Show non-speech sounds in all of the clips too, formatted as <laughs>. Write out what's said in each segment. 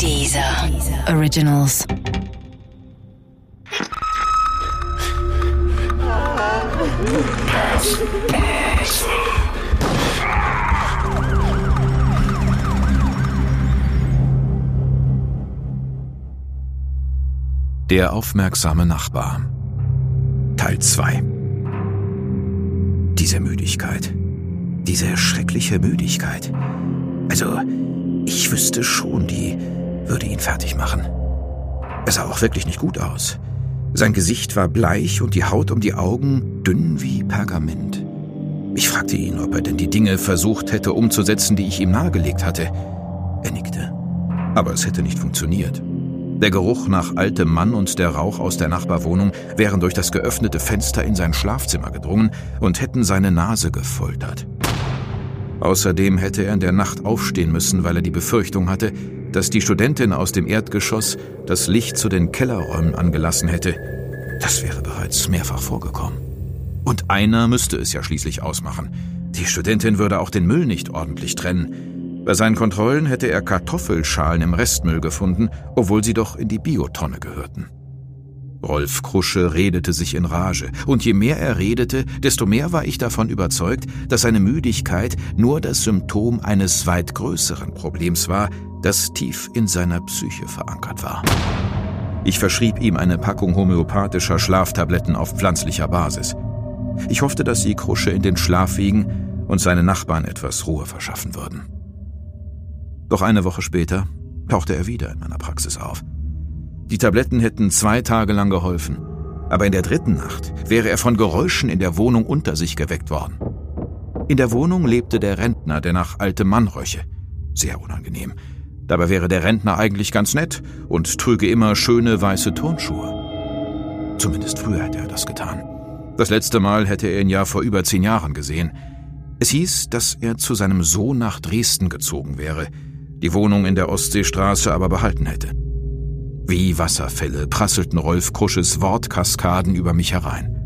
Dieser Originals. Der aufmerksame Nachbar. Teil 2 Diese Müdigkeit. Diese schreckliche Müdigkeit. Also, ich wüsste schon, die würde ihn fertig machen. Er sah auch wirklich nicht gut aus. Sein Gesicht war bleich und die Haut um die Augen dünn wie Pergament. Ich fragte ihn, ob er denn die Dinge versucht hätte umzusetzen, die ich ihm nahegelegt hatte. Er nickte. Aber es hätte nicht funktioniert. Der Geruch nach altem Mann und der Rauch aus der Nachbarwohnung wären durch das geöffnete Fenster in sein Schlafzimmer gedrungen und hätten seine Nase gefoltert. Außerdem hätte er in der Nacht aufstehen müssen, weil er die Befürchtung hatte, dass die Studentin aus dem Erdgeschoss das Licht zu den Kellerräumen angelassen hätte. Das wäre bereits mehrfach vorgekommen. Und einer müsste es ja schließlich ausmachen. Die Studentin würde auch den Müll nicht ordentlich trennen. Bei seinen Kontrollen hätte er Kartoffelschalen im Restmüll gefunden, obwohl sie doch in die Biotonne gehörten. Rolf Krusche redete sich in Rage, und je mehr er redete, desto mehr war ich davon überzeugt, dass seine Müdigkeit nur das Symptom eines weit größeren Problems war, das tief in seiner Psyche verankert war. Ich verschrieb ihm eine Packung homöopathischer Schlaftabletten auf pflanzlicher Basis. Ich hoffte, dass sie Krusche in den Schlaf wiegen und seine Nachbarn etwas Ruhe verschaffen würden. Doch eine Woche später tauchte er wieder in meiner Praxis auf. Die Tabletten hätten zwei Tage lang geholfen, aber in der dritten Nacht wäre er von Geräuschen in der Wohnung unter sich geweckt worden. In der Wohnung lebte der Rentner, der nach altem Mann röche. Sehr unangenehm. Dabei wäre der Rentner eigentlich ganz nett und trüge immer schöne weiße Turnschuhe. Zumindest früher hätte er das getan. Das letzte Mal hätte er ihn ja vor über zehn Jahren gesehen. Es hieß, dass er zu seinem Sohn nach Dresden gezogen wäre, die Wohnung in der Ostseestraße aber behalten hätte. Wie Wasserfälle prasselten Rolf Krusches Wortkaskaden über mich herein.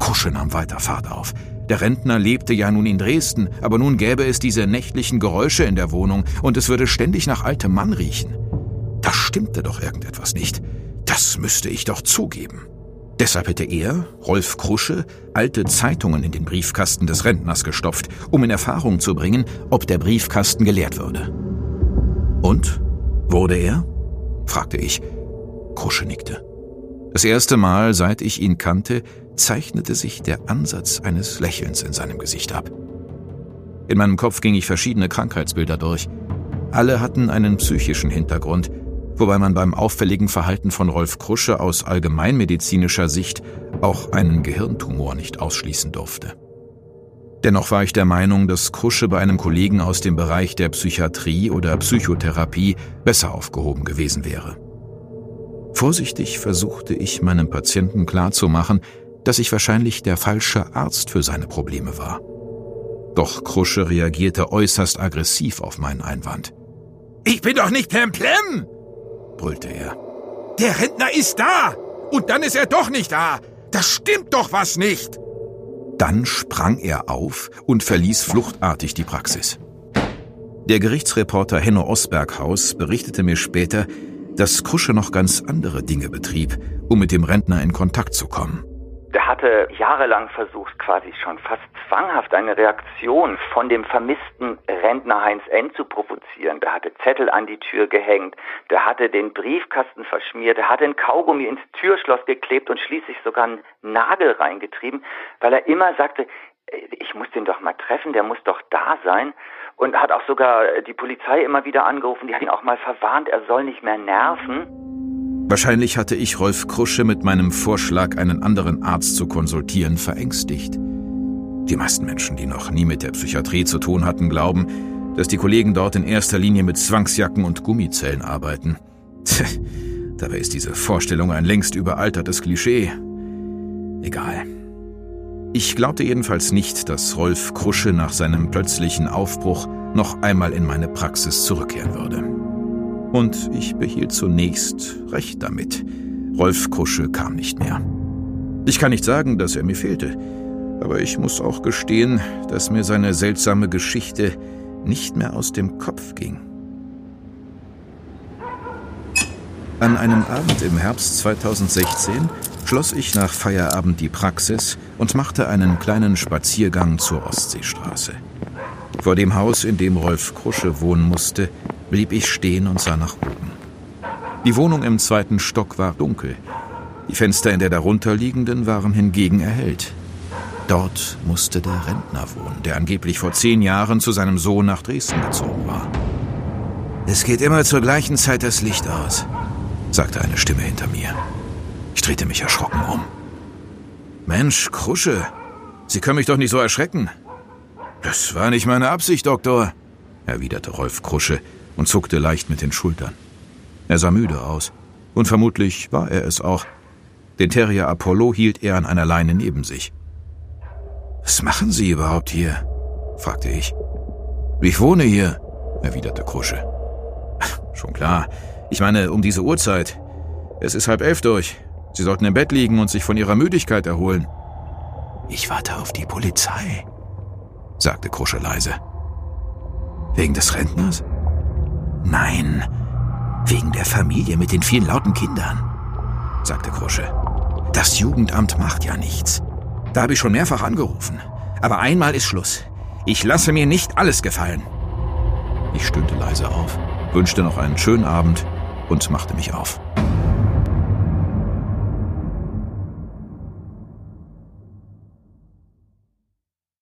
Kusche nahm weiter Fahrt auf. Der Rentner lebte ja nun in Dresden, aber nun gäbe es diese nächtlichen Geräusche in der Wohnung und es würde ständig nach altem Mann riechen. Da stimmte doch irgendetwas nicht. Das müsste ich doch zugeben. Deshalb hätte er, Rolf Krusche, alte Zeitungen in den Briefkasten des Rentners gestopft, um in Erfahrung zu bringen, ob der Briefkasten geleert würde. Und? Wurde er? fragte ich. Krusche nickte. Das erste Mal, seit ich ihn kannte, zeichnete sich der Ansatz eines Lächelns in seinem Gesicht ab. In meinem Kopf ging ich verschiedene Krankheitsbilder durch. Alle hatten einen psychischen Hintergrund, wobei man beim auffälligen Verhalten von Rolf Krusche aus allgemeinmedizinischer Sicht auch einen Gehirntumor nicht ausschließen durfte. Dennoch war ich der Meinung, dass Krusche bei einem Kollegen aus dem Bereich der Psychiatrie oder Psychotherapie besser aufgehoben gewesen wäre. Vorsichtig versuchte ich meinem Patienten klarzumachen, dass ich wahrscheinlich der falsche Arzt für seine Probleme war. Doch Krusche reagierte äußerst aggressiv auf meinen Einwand. Ich bin doch nicht Plemplem! brüllte er. Der Rentner ist da! Und dann ist er doch nicht da! Das stimmt doch was nicht! Dann sprang er auf und verließ fluchtartig die Praxis. Der Gerichtsreporter Henno Osberghaus berichtete mir später, dass Krusche noch ganz andere Dinge betrieb, um mit dem Rentner in Kontakt zu kommen. Hatte jahrelang versucht, quasi schon fast zwanghaft eine Reaktion von dem vermissten Rentner Heinz N. zu provozieren. Der hatte Zettel an die Tür gehängt, der hatte den Briefkasten verschmiert, der hatte ein Kaugummi ins Türschloss geklebt und schließlich sogar einen Nagel reingetrieben, weil er immer sagte, ich muss den doch mal treffen, der muss doch da sein. Und hat auch sogar die Polizei immer wieder angerufen, die hat ihn auch mal verwarnt, er soll nicht mehr nerven. Wahrscheinlich hatte ich Rolf Krusche mit meinem Vorschlag, einen anderen Arzt zu konsultieren, verängstigt. Die meisten Menschen, die noch nie mit der Psychiatrie zu tun hatten, glauben, dass die Kollegen dort in erster Linie mit Zwangsjacken und Gummizellen arbeiten. Dabei ist diese Vorstellung ein längst überaltertes Klischee. Egal. Ich glaubte jedenfalls nicht, dass Rolf Krusche nach seinem plötzlichen Aufbruch noch einmal in meine Praxis zurückkehren würde. Und ich behielt zunächst recht damit. Rolf Kusche kam nicht mehr. Ich kann nicht sagen, dass er mir fehlte, aber ich muss auch gestehen, dass mir seine seltsame Geschichte nicht mehr aus dem Kopf ging. An einem Abend im Herbst 2016 schloss ich nach Feierabend die Praxis und machte einen kleinen Spaziergang zur Ostseestraße. Vor dem Haus, in dem Rolf Krusche wohnen musste, blieb ich stehen und sah nach oben. Die Wohnung im zweiten Stock war dunkel. Die Fenster in der darunterliegenden waren hingegen erhellt. Dort musste der Rentner wohnen, der angeblich vor zehn Jahren zu seinem Sohn nach Dresden gezogen war. Es geht immer zur gleichen Zeit das Licht aus, sagte eine Stimme hinter mir. Ich drehte mich erschrocken um. Mensch, Krusche, Sie können mich doch nicht so erschrecken. Das war nicht meine Absicht, Doktor, erwiderte Rolf Krusche und zuckte leicht mit den Schultern. Er sah müde aus, und vermutlich war er es auch. Den Terrier Apollo hielt er an einer Leine neben sich. Was machen Sie überhaupt hier? fragte ich. Ich wohne hier, erwiderte Krusche. <laughs> Schon klar. Ich meine, um diese Uhrzeit. Es ist halb elf durch. Sie sollten im Bett liegen und sich von Ihrer Müdigkeit erholen. Ich warte auf die Polizei, sagte Krusche leise. Wegen des Rentners? Nein, wegen der Familie mit den vielen lauten Kindern, sagte Krusche. Das Jugendamt macht ja nichts. Da habe ich schon mehrfach angerufen. Aber einmal ist Schluss. Ich lasse mir nicht alles gefallen. Ich stöhnte leise auf, wünschte noch einen schönen Abend und machte mich auf.